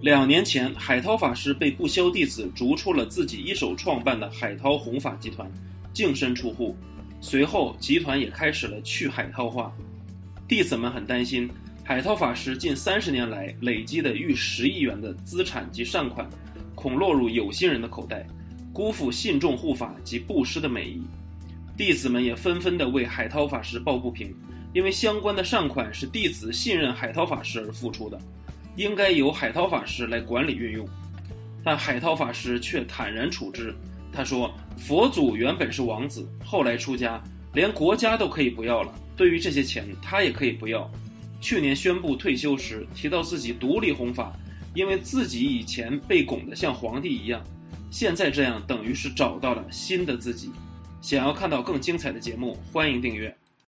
两年前，海涛法师被不肖弟子逐出了自己一手创办的海涛弘法集团，净身出户。随后，集团也开始了去海涛化。弟子们很担心，海涛法师近三十年来累积的逾十亿元的资产及善款，恐落入有心人的口袋，辜负信众护法及布施的美意。弟子们也纷纷地为海涛法师抱不平，因为相关的善款是弟子信任海涛法师而付出的，应该由海涛法师来管理运用。但海涛法师却坦然处之。他说：“佛祖原本是王子，后来出家，连国家都可以不要了。对于这些钱，他也可以不要。去年宣布退休时，提到自己独立弘法，因为自己以前被拱得像皇帝一样，现在这样等于是找到了新的自己。想要看到更精彩的节目，欢迎订阅。”